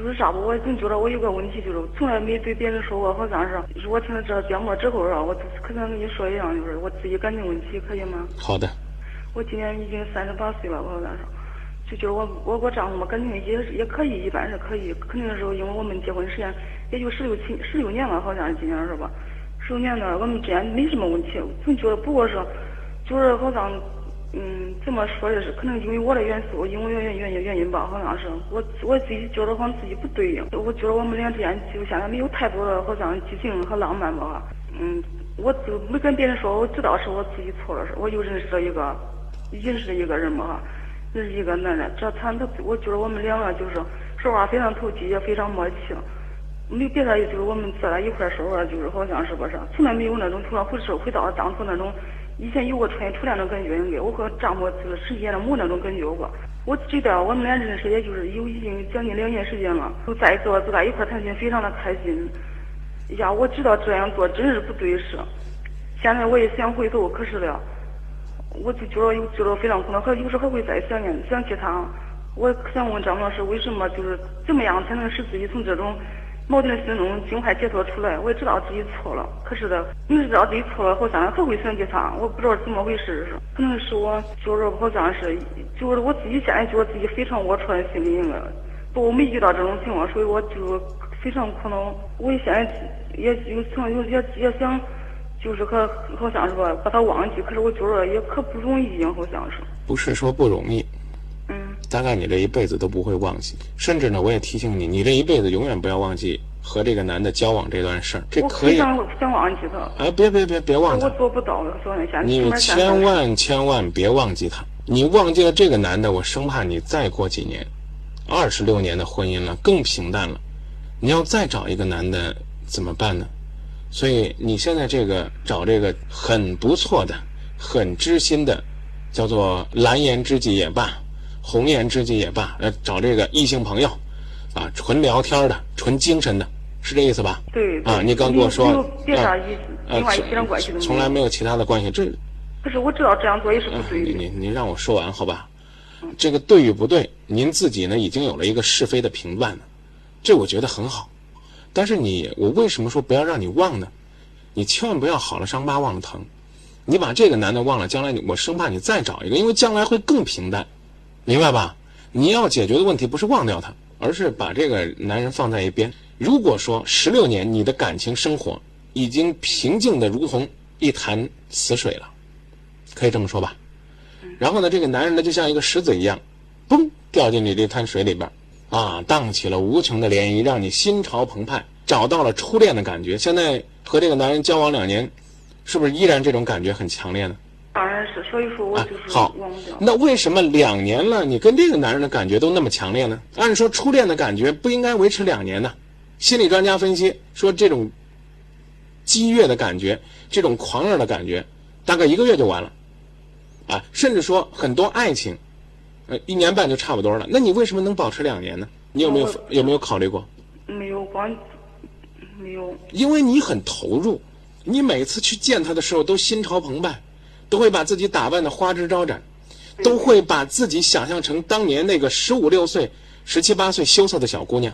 就是啥吧，我总觉得我有个问题，就是从来没对别人说过，好像是，就是我听了这节目之后啊，我可想跟你说一样，就是我自己感情问题，可以吗？好的。我今年已经三十八岁了，我好像是，就觉得我我我丈夫嘛，感情也也可以，一般是可以，肯定是因为我们结婚时间也就十六七十六年了，好像是今年是吧？十六年了，我们之间没什么问题，总觉得不过是，就是好像。嗯，怎么说的是，可能因为我的元素，因为原因原因原因吧，好像是我我自己觉得好像自己不对应，我觉得我们俩之间就现在没有太多的好像激情和浪漫吧。嗯，我就没跟别人说，我知道是我自己错了，是我又认识了一个，认识了一个人嘛，认识一个男的，这他他我觉得我们两个就是说话非常投机，也非常默契，没有别的，就是我们坐在一块说话，就是好像是不是，从来没有那种突然回首回到当初那种。以前有过纯初恋的感觉，应该我和丈夫就是时间的没那种感觉过。我记得我们俩认识也就是有已经将近两年时间了，都在坐坐在一块谈心，非常的开心。呀，我知道这样做真是不对事。现在我也想回头，可是了，我就觉得有觉得非常苦恼，还有时候还会再想念想起他。我想问张老师，为什么就是怎么样才能使自己从这种？矛盾心中尽快解脱出来，我也知道自己错了。可是的，明知道自己错了，好像还会想起他。我不知道怎么回事，可能是我觉着好像是，就是我自己现在觉得自己非常龌龊的心理，应该不我没遇到这种情况，所以我就非常苦恼。我现在也有曾有也也想，就是可好像是吧，把他忘记。可是我觉得也可不容易，好像是。不是说不容易。大概你这一辈子都不会忘记，甚至呢，我也提醒你，你这一辈子永远不要忘记和这个男的交往这段事儿。这可以。想想忘记他。哎，别别别别忘记。我做不到，你千万千万别忘记他。你忘记了这个男的，我生怕你再过几年，二十六年的婚姻了，更平淡了。你要再找一个男的怎么办呢？所以你现在这个找这个很不错的、很知心的，叫做蓝颜知己也罢。红颜知己也罢，呃找这个异性朋友，啊，纯聊天的，纯精神的，是这意思吧？对。啊，你刚跟我说，啊，另外其他关系从来没有其他的关系，这。不是我知道这样做也是不对的。你你让我说完好吧？这个对与不对，您自己呢已经有了一个是非的评断了，这我觉得很好。但是你，我为什么说不要让你忘呢？你千万不要好了伤疤忘了疼，你把这个男的忘了，将来我生怕你再找一个，因为将来会更平淡。明白吧？你要解决的问题不是忘掉他，而是把这个男人放在一边。如果说十六年你的感情生活已经平静的如同一潭死水了，可以这么说吧？然后呢，这个男人呢就像一个石子一样，嘣掉进你这滩水里边，啊，荡起了无穷的涟漪，让你心潮澎湃，找到了初恋的感觉。现在和这个男人交往两年，是不是依然这种感觉很强烈呢？当然是，所以说我就是好。那为什么两年了，你跟这个男人的感觉都那么强烈呢？按说初恋的感觉不应该维持两年呢？心理专家分析说，这种激越的感觉，这种狂热的感觉，大概一个月就完了，啊，甚至说很多爱情，呃，一年半就差不多了。那你为什么能保持两年呢？你有没有有没有考虑过？没有，光没有。因为你很投入，你每次去见他的时候都心潮澎湃。都会把自己打扮的花枝招展，都会把自己想象成当年那个十五六岁、十七八岁羞涩的小姑娘。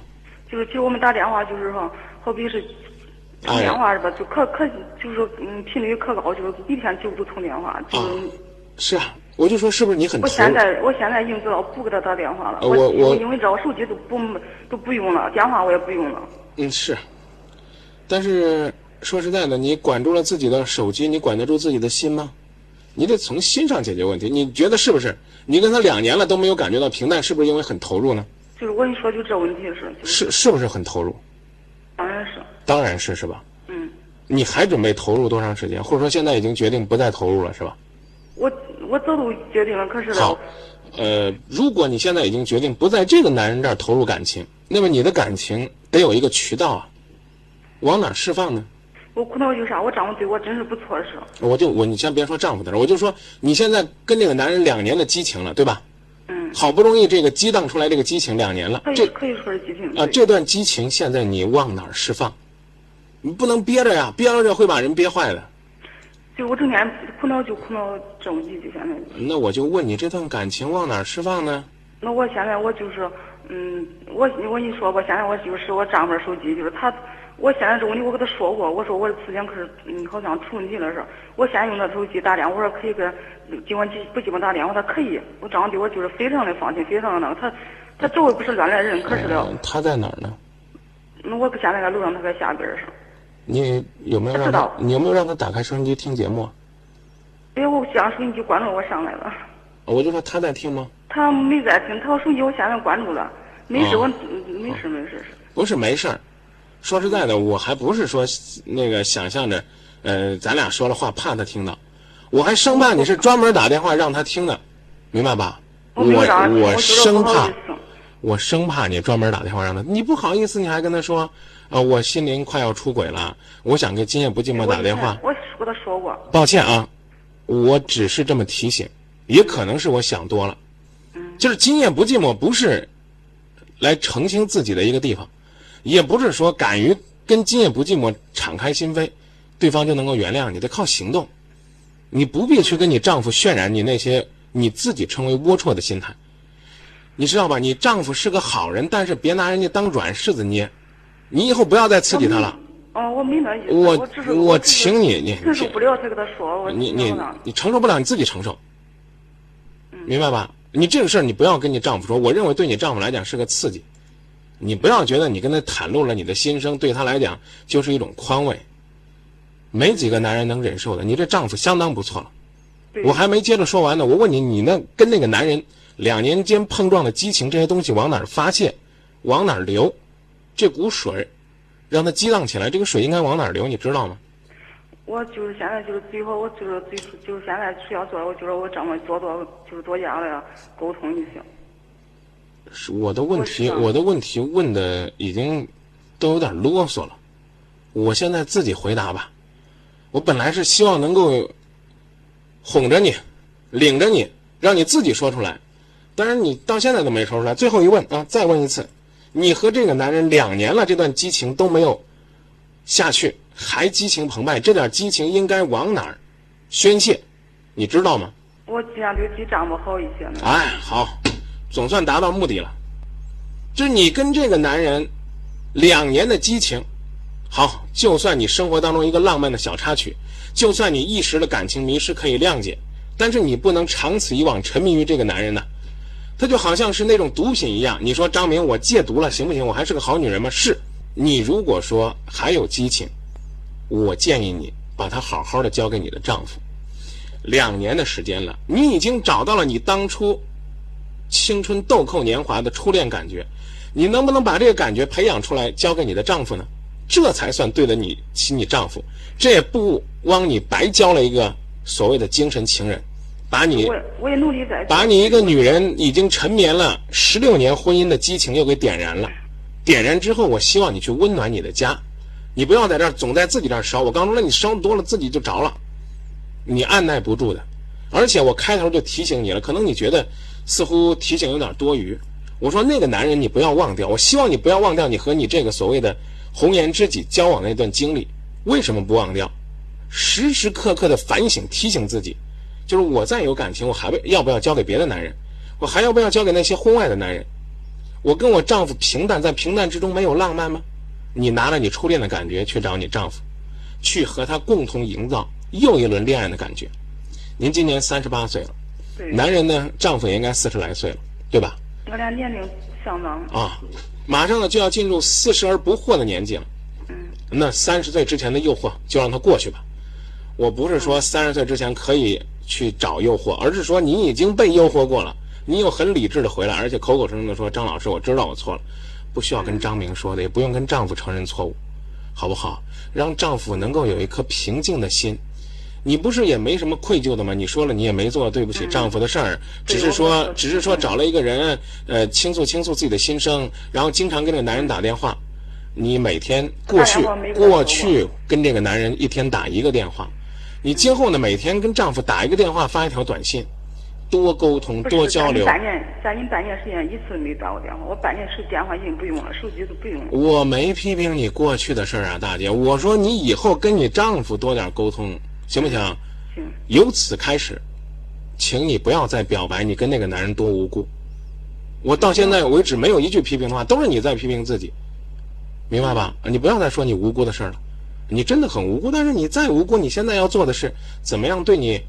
就是给我们打电话，就是说，好比是通电话是吧？就可可就是嗯频率可高，就是一天就不通电话。就是啊，我就说是不是你很？我现在我现在已经知道不给他打电话了。我我因为这我手机都不都不用了，电话我也不用了。嗯是，但是说实在的，你管住了自己的手机，你管得住自己的心吗？你得从心上解决问题，你觉得是不是？你跟他两年了都没有感觉到平淡，是不是因为很投入呢？就是我跟你说，就这问题是。是是不是很投入？当然是。当然是是吧？嗯。你还准备投入多长时间？或者说现在已经决定不再投入了是吧？我我早都决定了，可是。好，呃，如果你现在已经决定不在这个男人这儿投入感情，那么你的感情得有一个渠道啊，往哪释放呢？我苦恼就啥？我丈夫对我真是不错是。我就我你先别说丈夫的事，我就说你现在跟这个男人两年的激情了，对吧？嗯。好不容易这个激荡出来这个激情两年了，这可以说是激情啊。这段激情现在你往哪儿释放？你不能憋着呀，憋着会把人憋坏的。就我整天苦恼就苦恼这种就现在。那我就问你，这段感情往哪儿释放呢？那我现在我就是嗯，我我跟你说吧，现在我就是我丈夫的手机，就是他，我现在这个问题我跟他说过，我说我的磁性可是嗯好像出问题了是，我现在用他手机打电话，我说可以给，尽管不尽管打电话，他可以，我丈夫对我就是非常的放心，非常的那个，他他周围不是乱来人，可是的，嗯他在哪儿呢？那我现在在楼上，他在下边儿上。你有没有让他？你有没有让他打开收音机听节目啊？哎，我想手机关了我上来了，我就说他在听吗？他没在听，他手机我现在关注了，没事，哦我嗯没事没事。不是没事儿，说实在的，我还不是说那个想象着，呃，咱俩说了话怕他听到，我还生怕你是专门打电话让他听的，明白吧？我我生怕。我生怕你专门打电话让他，你不好意思，你还跟他说，啊、我心灵快要出轨了，我想给今夜不寂寞打电话。我我跟他说过，抱歉啊，我只是这么提醒，也可能是我想多了。就是今夜不寂寞不是来澄清自己的一个地方，也不是说敢于跟今夜不寂寞敞开心扉，对方就能够原谅你，得靠行动。你不必去跟你丈夫渲染你那些你自己称为龌龊的心态，你知道吧？你丈夫是个好人，但是别拿人家当软柿子捏。你以后不要再刺激他了。哦，我明白意思。我我请你你承受不了才跟他说，我你你你承受不了，你自己承受，明白吧？你这个事儿你不要跟你丈夫说，我认为对你丈夫来讲是个刺激，你不要觉得你跟他袒露了你的心声，对他来讲就是一种宽慰。没几个男人能忍受的，你这丈夫相当不错了。我还没接着说完呢，我问你，你那跟那个男人两年间碰撞的激情，这些东西往哪儿发泄，往哪儿流？这股水，让它激荡起来，这个水应该往哪儿流？你知道吗？我就是现在就是最后，我就是最就是现在需要做，我觉得我这么多多就是多加了沟通就行。是我的问题，我我的问题问的已经都有点啰嗦了。我现在自己回答吧。我本来是希望能够哄着你，领着你，让你自己说出来。但是，你到现在都没说出来。最后一问啊，再问一次，你和这个男人两年了，这段激情都没有下去，还激情澎湃，这点激情应该往哪儿宣泄？你知道吗？我尽量对比丈夫好一些呢。哎，好，总算达到目的了。就是你跟这个男人两年的激情，好，就算你生活当中一个浪漫的小插曲，就算你一时的感情迷失可以谅解，但是你不能长此以往沉迷于这个男人呢。他就好像是那种毒品一样。你说张明，我戒毒了行不行？我还是个好女人吗？是。你如果说还有激情，我建议你把它好好的交给你的丈夫。两年的时间了，你已经找到了你当初青春豆蔻年华的初恋感觉，你能不能把这个感觉培养出来，交给你的丈夫呢？这才算对得你起你丈夫，这也不枉你白交了一个所谓的精神情人，把你我也我也努力在。把你一个女人已经沉眠了十六年婚姻的激情又给点燃了，点燃之后，我希望你去温暖你的家，你不要在这儿总在自己这儿烧。我刚说了，你烧多了自己就着了，你按耐不住的。而且我开头就提醒你了，可能你觉得似乎提醒有点多余。我说那个男人你不要忘掉，我希望你不要忘掉你和你这个所谓的红颜知己交往那段经历。为什么不忘掉？时时刻刻的反省提醒自己，就是我再有感情，我还要不要交给别的男人？我还要不要交给那些婚外的男人？我跟我丈夫平淡，在平淡之中没有浪漫吗？你拿着你初恋的感觉去找你丈夫，去和他共同营造又一轮恋爱的感觉。您今年三十八岁了，对，男人呢，丈夫也应该四十来岁了，对吧？我俩年龄相当。啊，马上呢就要进入四十而不惑的年纪了。嗯，那三十岁之前的诱惑就让它过去吧。我不是说三十岁之前可以去找诱惑，而是说你已经被诱惑过了，你又很理智的回来，而且口口声声的说张老师，我知道我错了，不需要跟张明说的，也不用跟丈夫承认错误，好不好？让丈夫能够有一颗平静的心。你不是也没什么愧疚的吗？你说了你也没做对不起丈夫的事儿，只是说只是说找了一个人，呃，倾诉倾诉自己的心声，然后经常跟这个男人打电话。你每天过去过去跟这个男人一天打一个电话，你今后呢每天跟丈夫打一个电话，发一条短信，多沟通多交流。半年，将近半年时间一次没打过电话，我半年时电话已经不用了，手机都不用了。我没批评你过去的事儿啊，大姐，我说你以后跟你丈夫多点沟通，行不行？行，由此开始，请你不要再表白你跟那个男人多无辜。我到现在为止没有一句批评的话，都是你在批评自己，明白吧？你不要再说你无辜的事儿了，你真的很无辜。但是你再无辜，你现在要做的是怎么样对你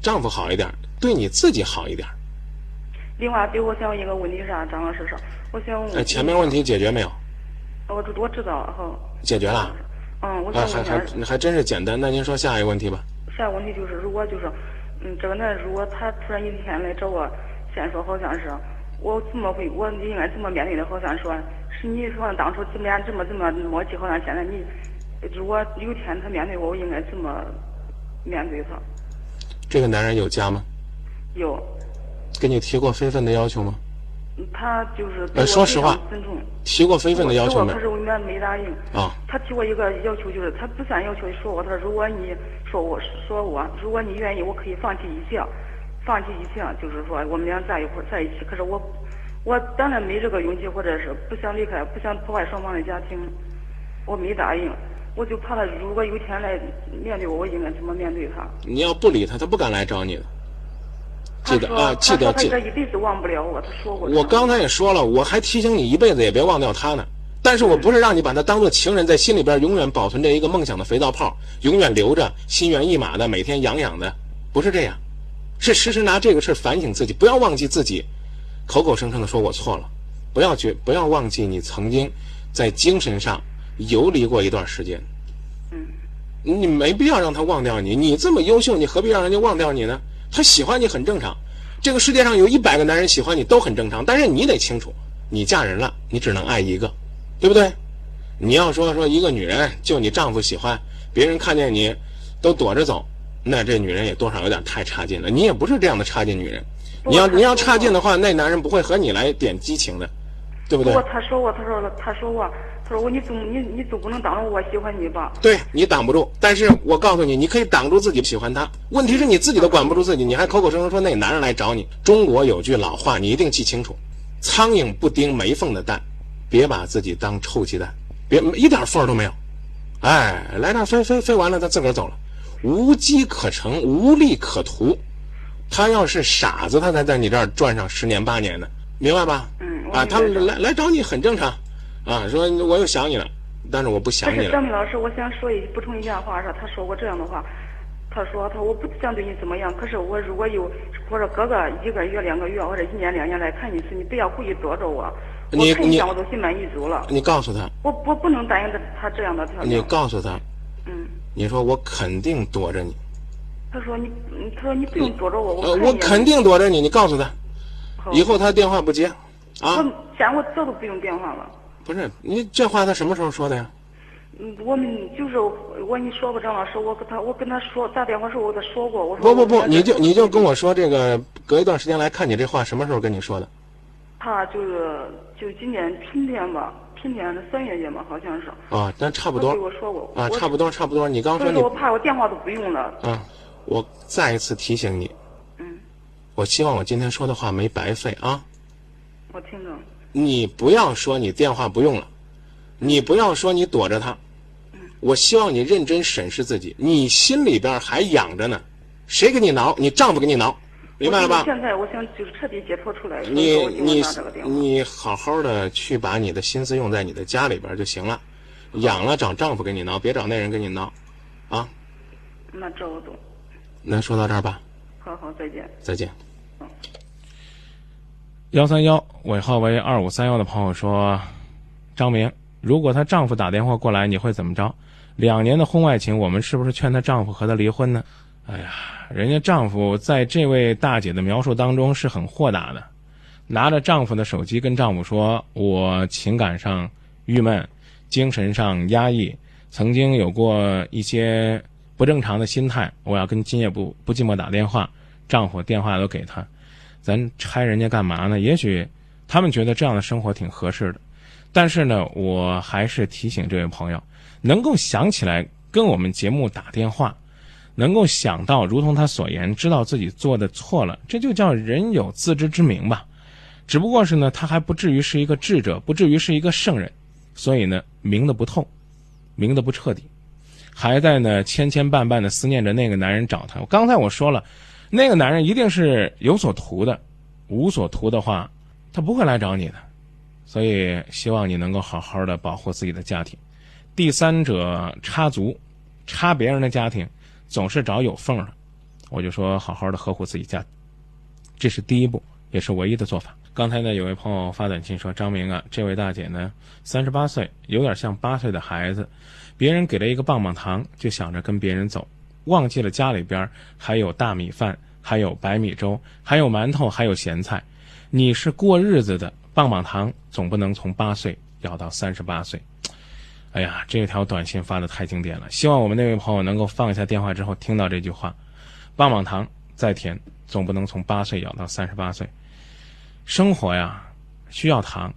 丈夫好一点，对你自己好一点。另外，对我想问一个问题是啥？张老师说，我想问。哎，前面问题解决没有？我我知道，好。解决了。嗯，我想问还还还真是简单。那您说下一个问题吧。下一个问题就是，如果就是，嗯，这个男人如果他突然有一天来找我，先说好像是，我怎么会，我应该怎么面对的？好像说是你说当初怎么样，怎么怎么默契？好像现在你，如果有天他面对我，我应该怎么面对他？这个男人有家吗？有。给你提过非分的要求吗？他就是。呃，说实话。提过非分的要求没？可是我没没答应。啊。他提过一个要求，就是他不想要求，说我他说如果你说我说我，如果你愿意，我可以放弃一切，放弃一切，就是说我们俩在一块在一起。可是我我当然没这个勇气，或者是不想离开，不想破坏双方的家庭，我没答应。我就怕他如果有一天来面对我，我应该怎么面对他？你要不理他，他不敢来找你的。记得啊，记得记。他一辈子忘不了我，他说过。我刚才也说了，我还提醒你一辈子也别忘掉他呢。但是我不是让你把他当做情人，在心里边永远保存着一个梦想的肥皂泡，永远留着，心猿意马的，每天痒痒的，不是这样，是时时拿这个事反省自己，不要忘记自己，口口声声的说我错了，不要觉，不要忘记你曾经在精神上游离过一段时间。嗯。你没必要让他忘掉你，你这么优秀，你何必让人家忘掉你呢？他喜欢你很正常，这个世界上有一百个男人喜欢你都很正常，但是你得清楚，你嫁人了，你只能爱一个，对不对？你要说说一个女人就你丈夫喜欢，别人看见你都躲着走，那这女人也多少有点太差劲了。你也不是这样的差劲女人，你要你要差劲的话，那男人不会和你来点激情的，对不对？他说过，他说了，他说过。他说：“我你总你你总不能挡住我喜欢你吧？”对你挡不住，但是我告诉你，你可以挡住自己喜欢他。问题是你自己都管不住自己，你还口口声声说那男人来找你。中国有句老话，你一定记清楚：苍蝇不叮没缝的蛋，别把自己当臭鸡蛋，别一点缝都没有。哎，来那飞飞飞完了，他自个儿走了，无机可乘，无利可图。他要是傻子，他才在你这儿转上十年八年的，明白吧？嗯。啊，他来来找你很正常。啊，说我又想你了，但是我不想你了。是张明老师，我想说一补充一下话，说他说过这样的话，他说他我不想对你怎么样，可是我如果有或者隔个一个月两个月或者一年两年来看你一次，你不要故意躲着我，我看一下我都心满意足了。你告诉他，我我不能答应他他这样的条件。你告诉他，嗯，你说我肯定躲着你。他说你，他说你不用躲着我，我我肯定躲着你，你告诉他，以后他电话不接，啊。我现我早都不用电话了。不是你这话他什么时候说的呀？嗯，我们就是我跟你说过，张老师，我跟他我跟他说打电话时候我他说过，我说不不不，你就你就跟我说这个隔一段时间来看你这话什么时候跟你说的？他就是就今年春天吧，春天的三月间吧，好像是。啊，但差不多。对我说过。啊，差不多差不多，你刚说你。我怕我电话都不用了。啊，我再一次提醒你。嗯。我希望我今天说的话没白费啊。我听着。你不要说你电话不用了，你不要说你躲着他，我希望你认真审视自己，你心里边还养着呢，谁给你挠？你丈夫给你挠，明白了吧？现在我想就是彻底解脱出来。你你你好好的去把你的心思用在你的家里边就行了，养了找丈夫给你挠，别找那人给你挠，啊？那这我懂。那说到这儿吧。好好，再见。再见。幺三幺尾号为二五三幺的朋友说：“张明，如果她丈夫打电话过来，你会怎么着？两年的婚外情，我们是不是劝她丈夫和她离婚呢？”哎呀，人家丈夫在这位大姐的描述当中是很豁达的，拿着丈夫的手机跟丈夫说：“我情感上郁闷，精神上压抑，曾经有过一些不正常的心态，我要跟今夜不不寂寞打电话。”丈夫电话都给她。咱拆人家干嘛呢？也许他们觉得这样的生活挺合适的，但是呢，我还是提醒这位朋友，能够想起来跟我们节目打电话，能够想到如同他所言，知道自己做的错了，这就叫人有自知之明吧。只不过是呢，他还不至于是一个智者，不至于是一个圣人，所以呢，明的不透，明的不彻底，还在呢千千绊绊的思念着那个男人找他。我刚才我说了。那个男人一定是有所图的，无所图的话，他不会来找你的。所以，希望你能够好好的保护自己的家庭。第三者插足，插别人的家庭，总是找有缝的。我就说，好好的呵护自己家，这是第一步，也是唯一的做法。刚才呢，有位朋友发短信说：“张明啊，这位大姐呢，三十八岁，有点像八岁的孩子。别人给了一个棒棒糖，就想着跟别人走，忘记了家里边还有大米饭，还有白米粥，还有馒头，还有咸菜。你是过日子的，棒棒糖总不能从八岁咬到三十八岁。哎呀，这条短信发的太经典了，希望我们那位朋友能够放下电话之后听到这句话：棒棒糖再甜，总不能从八岁咬到三十八岁。”生活呀，需要糖，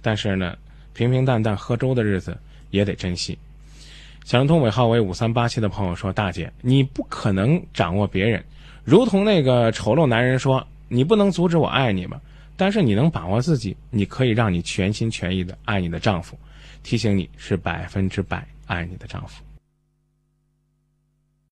但是呢，平平淡淡喝粥的日子也得珍惜。小灵通尾号为五三八七的朋友说：“大姐，你不可能掌握别人，如同那个丑陋男人说，你不能阻止我爱你吗？但是你能把握自己，你可以让你全心全意的爱你的丈夫。提醒你是百分之百爱你的丈夫。”